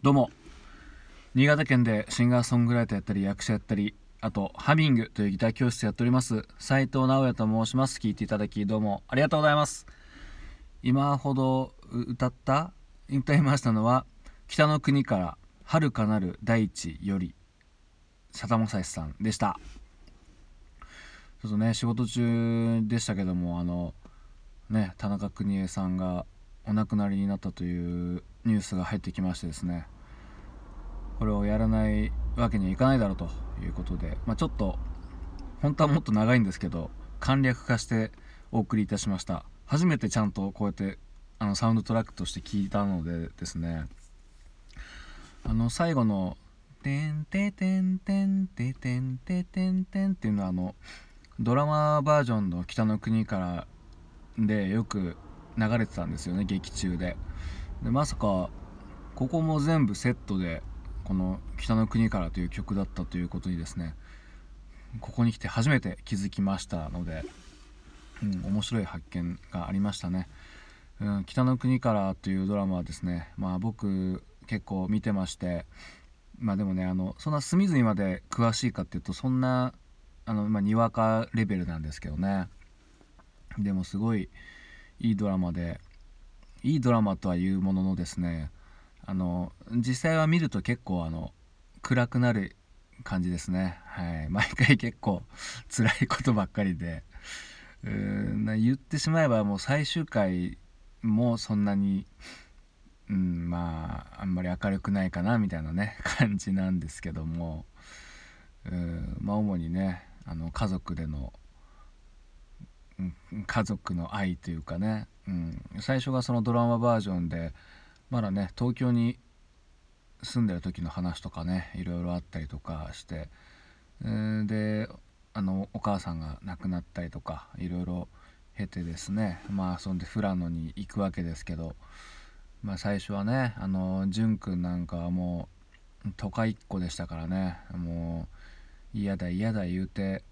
どうも。新潟県でシンガーソングライターやったり役者やったりあとハミングというギター教室やっております斉藤直也と申します。聞いていただきどうも。ありがとうございます。今ほど歌った歌いましたのは北の国から遥かなる大地より佐田正さんでした。ちょっとね仕事中でしたけどもあのね田中邦衛さんがお亡くなりになったというニュースが入ってきましてですねこれをやらないわけにはいかないだろうということで、まあ、ちょっと本当はもっと長いんですけど簡略化してお送りいたしました。初めてちゃんとこうやってあのサウンドトラックとして聞いたのでですねあの最後の「てんててんてんてんてんててんてん」っていうのはあのドラマバージョンの「北の国から」でよく流れてたんですよね劇中で。でまさかここも全部セットでこの「北の国から」という曲だったということにですねここに来て初めて気づきましたので、うん、面白い発見がありましたね、うん、北の国からというドラマはですねまあ僕結構見てましてまあでもねあのそんな隅々まで詳しいかっていうとそんなあの、まあ、にわかレベルなんですけどね。でもすごいいいドラマでいいドラマとはいうもののですねあの実際は見ると結構あの暗くなる感じですね。はい。毎回結構辛いことばっかりで。うー言ってしまえばもう最終回もそんなにうんまああんまり明るくないかなみたいなね 感じなんですけども。うんまあ主にねあの家族での家族の愛というかね、うん、最初がそのドラマバージョンでまだね東京に住んでる時の話とかねいろいろあったりとかして、であのお母さんが亡くなったりとかいろいろ経てですね。まあそんで富良野に行くわけですけど、まあ、最初はねあの淳君なんかはもう都会っ子でしたからね。もう嫌だ嫌だ言うて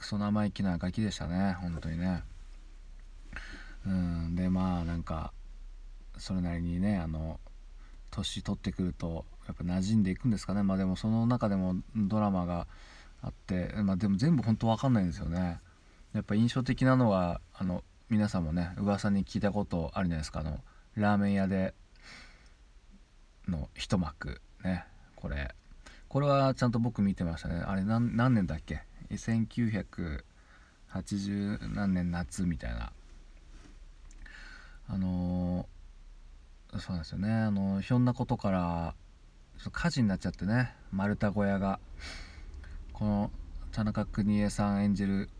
その生意気なガキでしたね本当にね。うんでまあなんかそれなりにねあの年取ってくるとやっぱ馴染んでいくんですかね。まあでもその中でもドラマがあってまあでも全部本当わかんないんですよね。やっぱ印象的なのはあの皆さんもね噂に聞いたことあるじゃないですか。あのラーメン屋での一幕。ねこれ。これはちゃんと僕見てましたね。あれ何年だっけ？1980何年夏みたいな。あのー、そうなんですよね。あのひょんなことからちょっと火事になっちゃってね。丸太小屋が。この田中邦衛さん演じる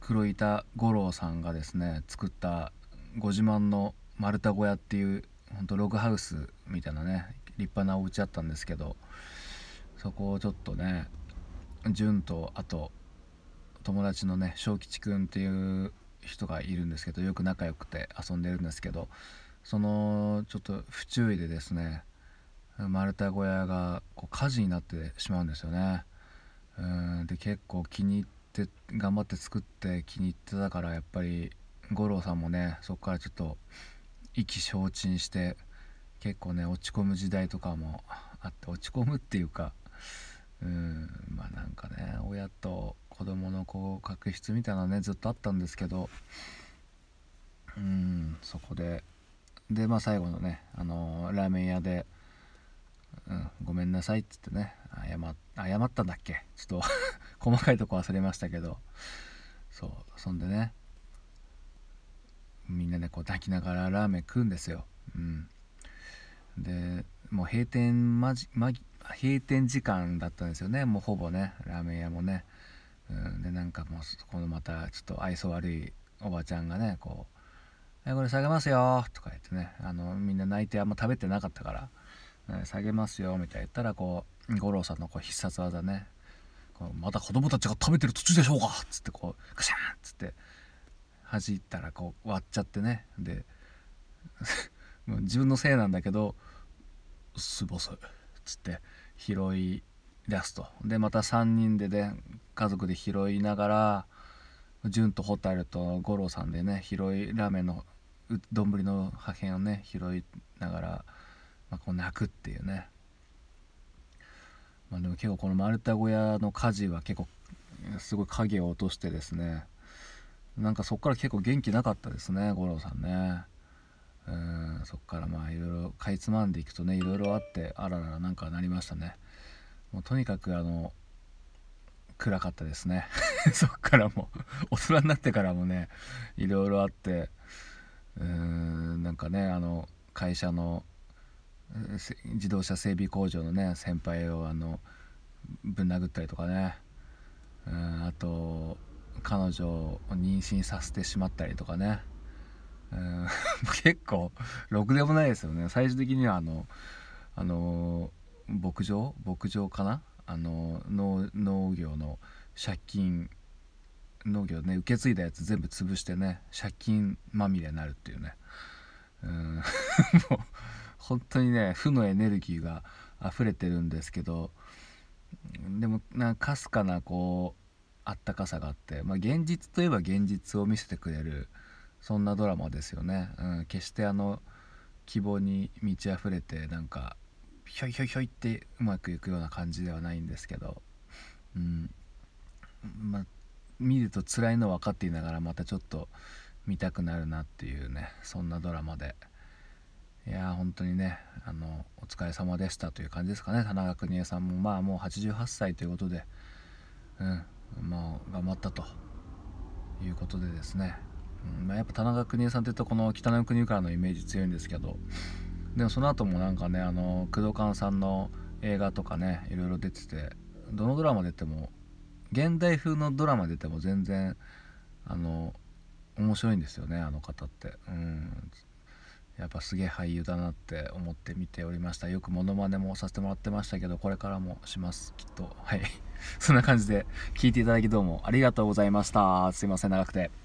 黒板五郎さんがですね作ったご自慢の丸太小屋っていうほんとログハウスみたいなね立派なお家あったんですけどそこをちょっとね潤とあと友達のね小吉くんっていう人がいるんですけどよく仲良くて遊んでるんですけどそのちょっと不注意でですね丸太小屋がこう火事になってしまうんですよね。うんで結構気に入って頑張って作って気に入ってたからやっぱり五郎さんもねそこからちょっと意気消沈して結構ね落ち込む時代とかもあって落ち込むっていうかうんまあなんかね親と子供のこう確執みたいなねずっとあったんですけどうんそこででまあ最後のねあのー、ラーメン屋で、うん、ごめんなさいっつってね謝謝ったんだっけ？ちょっと 細かいとこ忘れましたけどそうそんでねみんなでこう抱きながらラーメン食うんですよ、うん、でもう閉店まじ、ま、閉店時間だったんですよね。もうほぼねラーメン屋もね、うん、でなんかもうこのまたちょっと愛想悪いおばちゃんがねこう「えこれ下げますよ」とか言ってねあのみんな泣いてあんま食べてなかったから「下げますよ」みたいな言ったらこう五郎さんのこう必殺技ねこうまた子供たちが食べてる途中でしょうかっつってこうガシャンっつって弾いたらこう割っちゃってねで 自分のせいなんだけど「すいません」っつって拾い出すと。でまた3人でね家族で拾いながら潤と蛍と五郎さんでね拾いラーメンの丼の破片をね拾いながら、まあ、こう泣くっていうね。まあ、でも結構この丸太小屋の火事は結構すごい影を落としてですね。なんかそっから結構元気なかったですね五郎さんね。うんそっからまあいろいろかいつまんでいくとねいろいろあってあららなんかなりましたね。もうとにかくあの暗かったですね。そっからも大人になってからもねいろいろあってうーんなんかねあの会社の自動車整備工場のね先輩をあのぶん殴ったりとかねうんあと彼女を妊娠させてしまったりとかねうん 結構ろくでもないですよね。最終的にはあのあの牧場？牧場かな？あの農農業の借金農業ね受け継いだやつ全部潰してね借金まみれになるっていうね。うん。もう本当にね負のエネルギーが溢れてるんですけどでもなんかすかなこうあったかさがあって、まあ、現実といえば現実を見せてくれるそんなドラマですよね、うん、決してあの希望に満ち溢れてなんかひょいひょいひょいってうまくいくような感じではないんですけど、うん。まあ、見ると辛いの分かっていながらまたちょっと見たくなるなっていうねそんなドラマで。いや本当にねあのお疲れ様でしたという感じですかね。田中邦衛さんも。まあもう88歳ということで。うん。まあ頑張ったと。いうことでですね、うん。まあ、やっぱ田中邦衛さんっていったこの北の国からのイメージ強いんですけど。でもその後もなんかねあの工藤勘さんの映画とかねいろいろ出ててどのドラマ出ても現代風のドラマ出ても全然あの面白いんですよねあの方って。うん。やっぱすげえ俳優だなって思って見ておりました。よくモノマネもさせてもらってましたけどこれからもしますきっと。はい。そんな感じで聞いていただきどうもありがとうございました。すいません長くて。